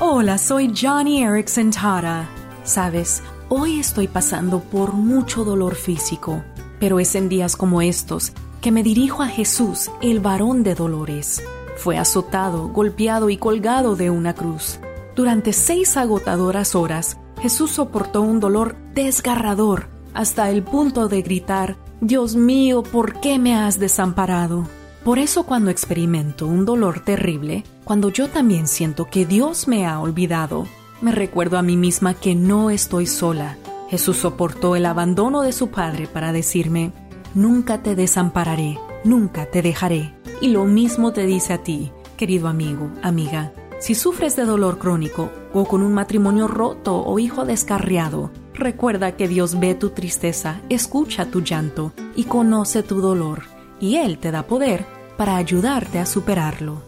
Hola, soy Johnny Erickson Tara. Sabes, hoy estoy pasando por mucho dolor físico, pero es en días como estos que me dirijo a Jesús, el varón de dolores. Fue azotado, golpeado y colgado de una cruz. Durante seis agotadoras horas, Jesús soportó un dolor desgarrador hasta el punto de gritar, Dios mío, ¿por qué me has desamparado? Por eso cuando experimento un dolor terrible, cuando yo también siento que Dios me ha olvidado, me recuerdo a mí misma que no estoy sola. Jesús soportó el abandono de su Padre para decirme, nunca te desampararé, nunca te dejaré. Y lo mismo te dice a ti, querido amigo, amiga. Si sufres de dolor crónico o con un matrimonio roto o hijo descarriado, recuerda que Dios ve tu tristeza, escucha tu llanto y conoce tu dolor, y Él te da poder para ayudarte a superarlo.